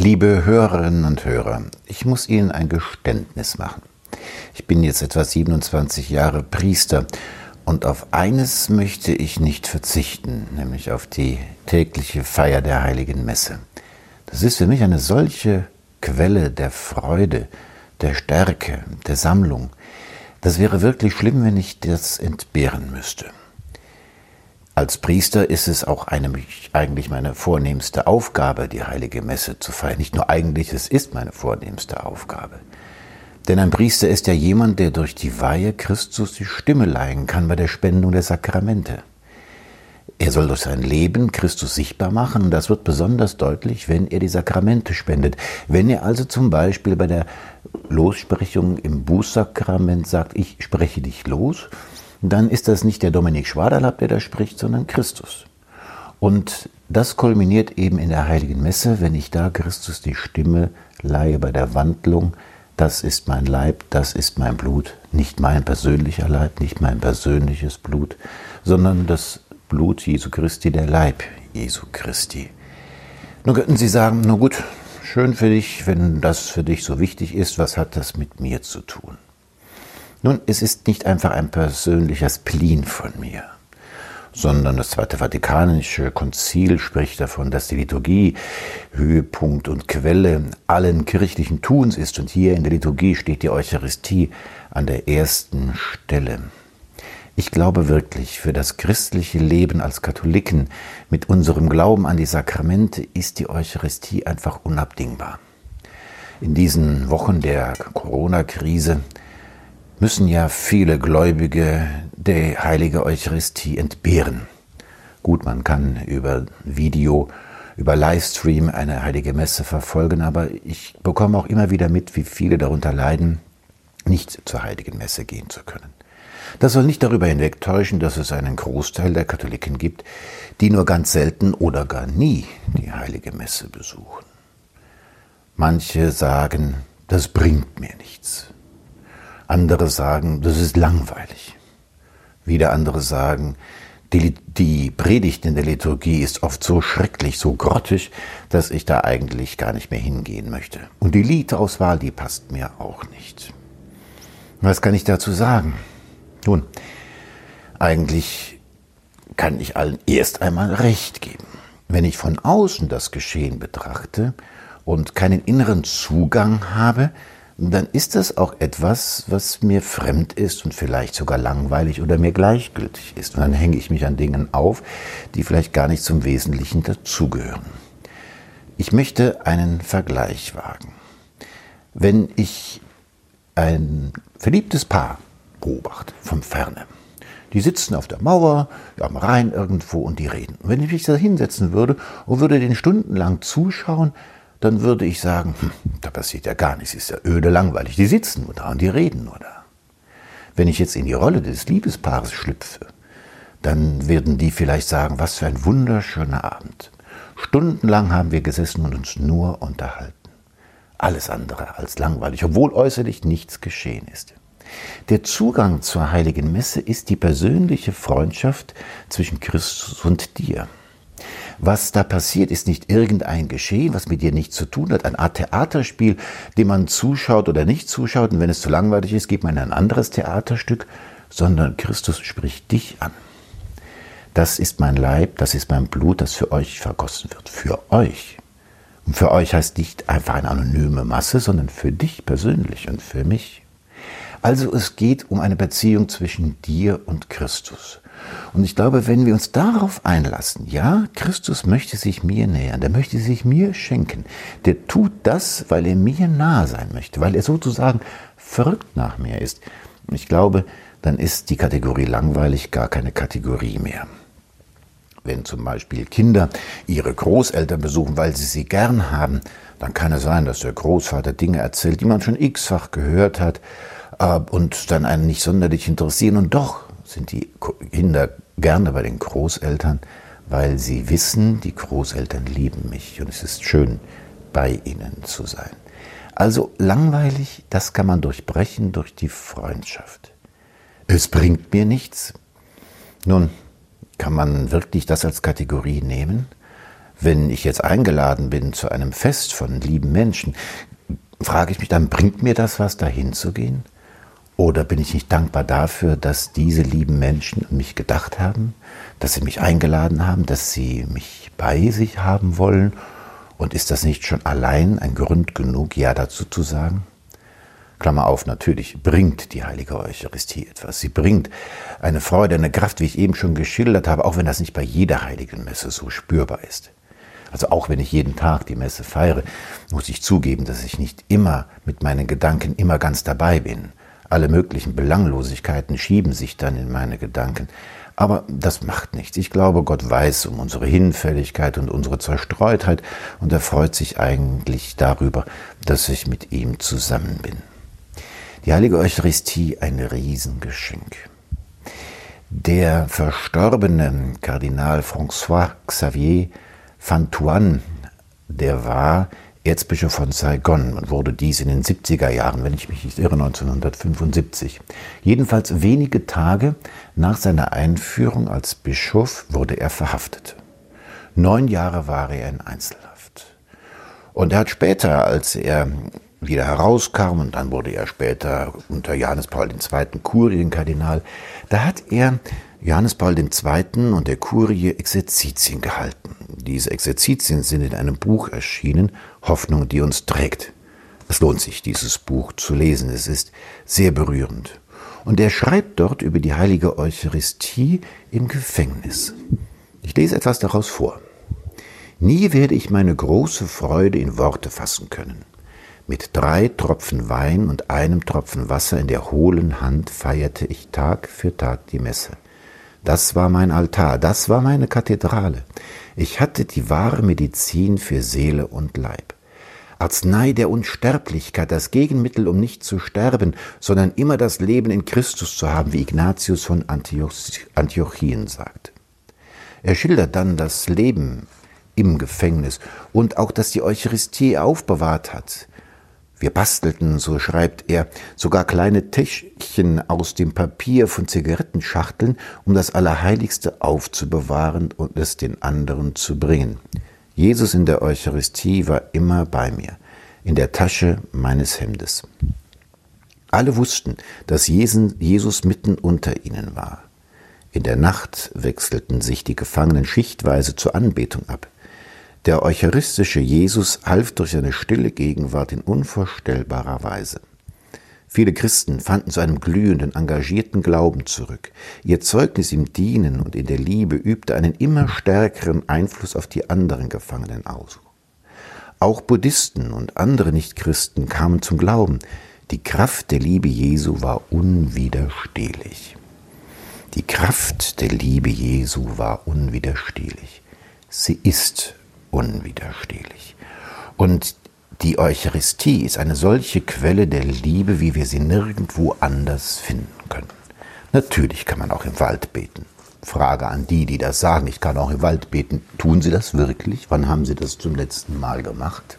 Liebe Hörerinnen und Hörer, ich muss Ihnen ein Geständnis machen. Ich bin jetzt etwa 27 Jahre Priester und auf eines möchte ich nicht verzichten, nämlich auf die tägliche Feier der heiligen Messe. Das ist für mich eine solche Quelle der Freude, der Stärke, der Sammlung. Das wäre wirklich schlimm, wenn ich das entbehren müsste. Als Priester ist es auch eine, eigentlich meine vornehmste Aufgabe, die heilige Messe zu feiern. Nicht nur eigentlich, es ist meine vornehmste Aufgabe. Denn ein Priester ist ja jemand, der durch die Weihe Christus die Stimme leihen kann bei der Spendung der Sakramente. Er soll durch sein Leben Christus sichtbar machen und das wird besonders deutlich, wenn er die Sakramente spendet. Wenn er also zum Beispiel bei der Lossprechung im Bußsakrament sagt, ich spreche dich los, dann ist das nicht der Dominik Schwaderlapp, der da spricht, sondern Christus. Und das kulminiert eben in der heiligen Messe, wenn ich da Christus die Stimme leihe bei der Wandlung. Das ist mein Leib, das ist mein Blut, nicht mein persönlicher Leib, nicht mein persönliches Blut, sondern das Blut Jesu Christi, der Leib Jesu Christi. Nun könnten Sie sagen, na gut, schön für dich, wenn das für dich so wichtig ist, was hat das mit mir zu tun? Nun, es ist nicht einfach ein persönlicher Spleen von mir, sondern das Zweite Vatikanische Konzil spricht davon, dass die Liturgie Höhepunkt und Quelle allen kirchlichen Tuns ist. Und hier in der Liturgie steht die Eucharistie an der ersten Stelle. Ich glaube wirklich, für das christliche Leben als Katholiken mit unserem Glauben an die Sakramente ist die Eucharistie einfach unabdingbar. In diesen Wochen der Corona-Krise müssen ja viele Gläubige die heilige Eucharistie entbehren. Gut, man kann über Video, über Livestream eine heilige Messe verfolgen, aber ich bekomme auch immer wieder mit, wie viele darunter leiden, nicht zur heiligen Messe gehen zu können. Das soll nicht darüber hinwegtäuschen, dass es einen Großteil der Katholiken gibt, die nur ganz selten oder gar nie die heilige Messe besuchen. Manche sagen, das bringt mir nichts. Andere sagen, das ist langweilig. Wieder andere sagen, die, die Predigt in der Liturgie ist oft so schrecklich, so grottig, dass ich da eigentlich gar nicht mehr hingehen möchte. Und die Liedauswahl, die passt mir auch nicht. Was kann ich dazu sagen? Nun, eigentlich kann ich allen erst einmal recht geben. Wenn ich von außen das Geschehen betrachte und keinen inneren Zugang habe, dann ist das auch etwas, was mir fremd ist und vielleicht sogar langweilig oder mir gleichgültig ist. Und dann hänge ich mich an Dingen auf, die vielleicht gar nicht zum Wesentlichen dazugehören. Ich möchte einen Vergleich wagen. Wenn ich ein verliebtes Paar beobachte, von ferne, die sitzen auf der Mauer, am Rhein irgendwo und die reden. Und wenn ich mich da hinsetzen würde und würde den stundenlang zuschauen, dann würde ich sagen, hm, da passiert ja gar nichts, ist ja öde langweilig. Die sitzen nur da und die reden nur da. Wenn ich jetzt in die Rolle des Liebespaares schlüpfe, dann werden die vielleicht sagen, was für ein wunderschöner Abend. Stundenlang haben wir gesessen und uns nur unterhalten. Alles andere als langweilig, obwohl äußerlich nichts geschehen ist. Der Zugang zur heiligen Messe ist die persönliche Freundschaft zwischen Christus und dir. Was da passiert, ist nicht irgendein Geschehen, was mit dir nichts zu tun hat, eine Art Theaterspiel, dem man zuschaut oder nicht zuschaut. Und wenn es zu langweilig ist, geht man in ein anderes Theaterstück, sondern Christus spricht dich an. Das ist mein Leib, das ist mein Blut, das für euch vergossen wird. Für euch. Und für euch heißt nicht einfach eine anonyme Masse, sondern für dich persönlich und für mich. Also es geht um eine Beziehung zwischen dir und Christus. Und ich glaube, wenn wir uns darauf einlassen, ja, Christus möchte sich mir nähern, der möchte sich mir schenken, der tut das, weil er mir nahe sein möchte, weil er sozusagen verrückt nach mir ist. Ich glaube, dann ist die Kategorie langweilig gar keine Kategorie mehr. Wenn zum Beispiel Kinder ihre Großeltern besuchen, weil sie sie gern haben, dann kann es sein, dass der Großvater Dinge erzählt, die man schon x-fach gehört hat äh, und dann einen nicht sonderlich interessieren. Und doch sind die Kinder gerne bei den Großeltern, weil sie wissen, die Großeltern lieben mich und es ist schön, bei ihnen zu sein. Also langweilig, das kann man durchbrechen durch die Freundschaft. Es bringt mir nichts. Nun, kann man wirklich das als Kategorie nehmen? Wenn ich jetzt eingeladen bin zu einem Fest von lieben Menschen, frage ich mich dann, bringt mir das was, dahin zu gehen? Oder bin ich nicht dankbar dafür, dass diese lieben Menschen an mich gedacht haben, dass sie mich eingeladen haben, dass sie mich bei sich haben wollen? Und ist das nicht schon allein ein Grund genug, Ja dazu zu sagen? Klammer auf, natürlich bringt die heilige Eucharistie etwas. Sie bringt eine Freude, eine Kraft, wie ich eben schon geschildert habe, auch wenn das nicht bei jeder heiligen Messe so spürbar ist. Also auch wenn ich jeden Tag die Messe feiere, muss ich zugeben, dass ich nicht immer mit meinen Gedanken immer ganz dabei bin. Alle möglichen Belanglosigkeiten schieben sich dann in meine Gedanken. Aber das macht nichts. Ich glaube, Gott weiß um unsere Hinfälligkeit und unsere Zerstreutheit und er freut sich eigentlich darüber, dass ich mit ihm zusammen bin. Die heilige Eucharistie ein Riesengeschenk. Der verstorbene Kardinal François Xavier Fantuan, der war Erzbischof von Saigon und wurde dies in den 70er Jahren, wenn ich mich nicht irre, 1975. Jedenfalls wenige Tage nach seiner Einführung als Bischof wurde er verhaftet. Neun Jahre war er in Einzelhaft. Und er hat später, als er wieder herauskam und dann wurde er später unter Johannes Paul II. Kurienkardinal, da hat er Johannes Paul II. und der Kurie Exerzitien gehalten. Diese Exerzitien sind in einem Buch erschienen, Hoffnung, die uns trägt. Es lohnt sich, dieses Buch zu lesen. Es ist sehr berührend. Und er schreibt dort über die heilige Eucharistie im Gefängnis. Ich lese etwas daraus vor. Nie werde ich meine große Freude in Worte fassen können. Mit drei Tropfen Wein und einem Tropfen Wasser in der hohlen Hand feierte ich Tag für Tag die Messe. Das war mein Altar, das war meine Kathedrale. Ich hatte die wahre Medizin für Seele und Leib. Arznei der Unsterblichkeit, das Gegenmittel, um nicht zu sterben, sondern immer das Leben in Christus zu haben, wie Ignatius von Antiochien sagt. Er schildert dann das Leben im Gefängnis und auch, dass die Eucharistie aufbewahrt hat. Wir bastelten, so schreibt er, sogar kleine Täschchen aus dem Papier von Zigarettenschachteln, um das Allerheiligste aufzubewahren und es den anderen zu bringen. Jesus in der Eucharistie war immer bei mir, in der Tasche meines Hemdes. Alle wussten, dass Jesus mitten unter ihnen war. In der Nacht wechselten sich die Gefangenen schichtweise zur Anbetung ab. Der eucharistische Jesus half durch seine stille Gegenwart in unvorstellbarer Weise. Viele Christen fanden zu einem glühenden, engagierten Glauben zurück. Ihr Zeugnis im Dienen und in der Liebe übte einen immer stärkeren Einfluss auf die anderen Gefangenen aus. Auch Buddhisten und andere Nichtchristen kamen zum Glauben. Die Kraft der Liebe Jesu war unwiderstehlich. Die Kraft der Liebe Jesu war unwiderstehlich. Sie ist unwiderstehlich. Und die Eucharistie ist eine solche Quelle der Liebe, wie wir sie nirgendwo anders finden können. Natürlich kann man auch im Wald beten. Frage an die, die das sagen, ich kann auch im Wald beten. Tun Sie das wirklich? Wann haben Sie das zum letzten Mal gemacht?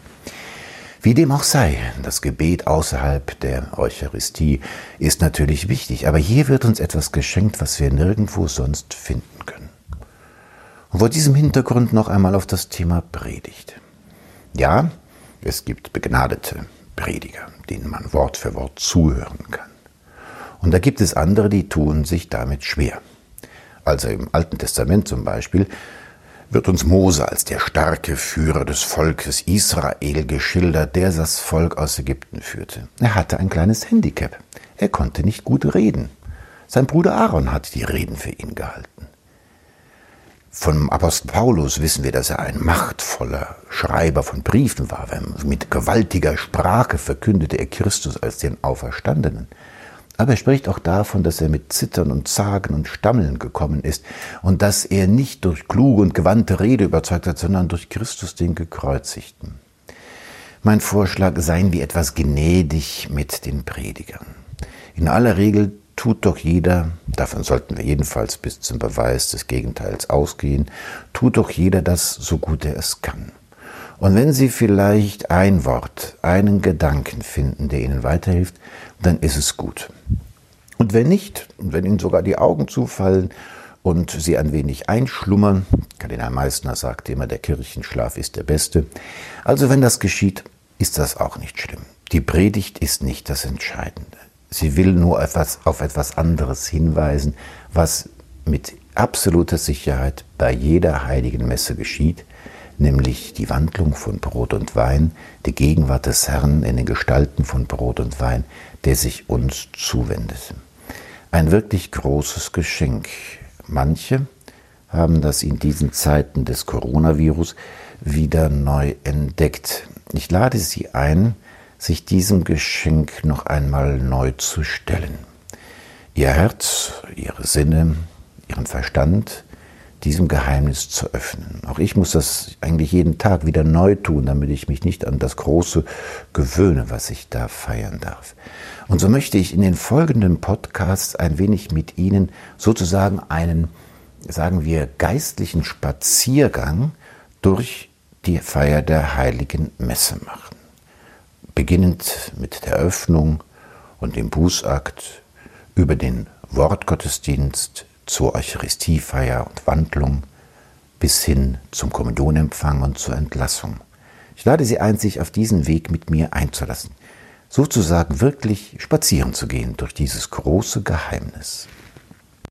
Wie dem auch sei, das Gebet außerhalb der Eucharistie ist natürlich wichtig, aber hier wird uns etwas geschenkt, was wir nirgendwo sonst finden. Und vor diesem Hintergrund noch einmal auf das Thema Predigt. Ja, es gibt begnadete Prediger, denen man Wort für Wort zuhören kann. Und da gibt es andere, die tun sich damit schwer. Also im Alten Testament zum Beispiel wird uns Mose als der starke Führer des Volkes Israel geschildert, der das Volk aus Ägypten führte. Er hatte ein kleines Handicap. Er konnte nicht gut reden. Sein Bruder Aaron hat die Reden für ihn gehalten. Vom Apostel Paulus wissen wir, dass er ein machtvoller Schreiber von Briefen war. Mit gewaltiger Sprache verkündete er Christus als den Auferstandenen. Aber er spricht auch davon, dass er mit Zittern und Zagen und Stammeln gekommen ist und dass er nicht durch kluge und gewandte Rede überzeugt hat, sondern durch Christus den Gekreuzigten. Mein Vorschlag, seien wir etwas gnädig mit den Predigern. In aller Regel tut doch jeder, davon sollten wir jedenfalls bis zum Beweis des Gegenteils ausgehen, tut doch jeder das, so gut er es kann. Und wenn Sie vielleicht ein Wort, einen Gedanken finden, der Ihnen weiterhilft, dann ist es gut. Und wenn nicht, und wenn Ihnen sogar die Augen zufallen und sie ein wenig einschlummern. Kardinal Meissner sagte immer, der Kirchenschlaf ist der beste. Also wenn das geschieht, ist das auch nicht schlimm. Die Predigt ist nicht das Entscheidende. Sie will nur etwas, auf etwas anderes hinweisen, was mit absoluter Sicherheit bei jeder heiligen Messe geschieht, nämlich die Wandlung von Brot und Wein, die Gegenwart des Herrn in den Gestalten von Brot und Wein, der sich uns zuwendet. Ein wirklich großes Geschenk. Manche haben das in diesen Zeiten des Coronavirus wieder neu entdeckt. Ich lade Sie ein, sich diesem Geschenk noch einmal neu zu stellen. Ihr Herz, Ihre Sinne, Ihren Verstand diesem Geheimnis zu öffnen. Auch ich muss das eigentlich jeden Tag wieder neu tun, damit ich mich nicht an das Große gewöhne, was ich da feiern darf. Und so möchte ich in den folgenden Podcasts ein wenig mit Ihnen sozusagen einen, sagen wir, geistlichen Spaziergang durch die Feier der heiligen Messe machen. Beginnend mit der Öffnung und dem Bußakt über den Wortgottesdienst, zur Eucharistiefeier und Wandlung bis hin zum Kommunionempfang und zur Entlassung. Ich lade Sie ein, sich auf diesen Weg mit mir einzulassen, sozusagen wirklich spazieren zu gehen durch dieses große Geheimnis.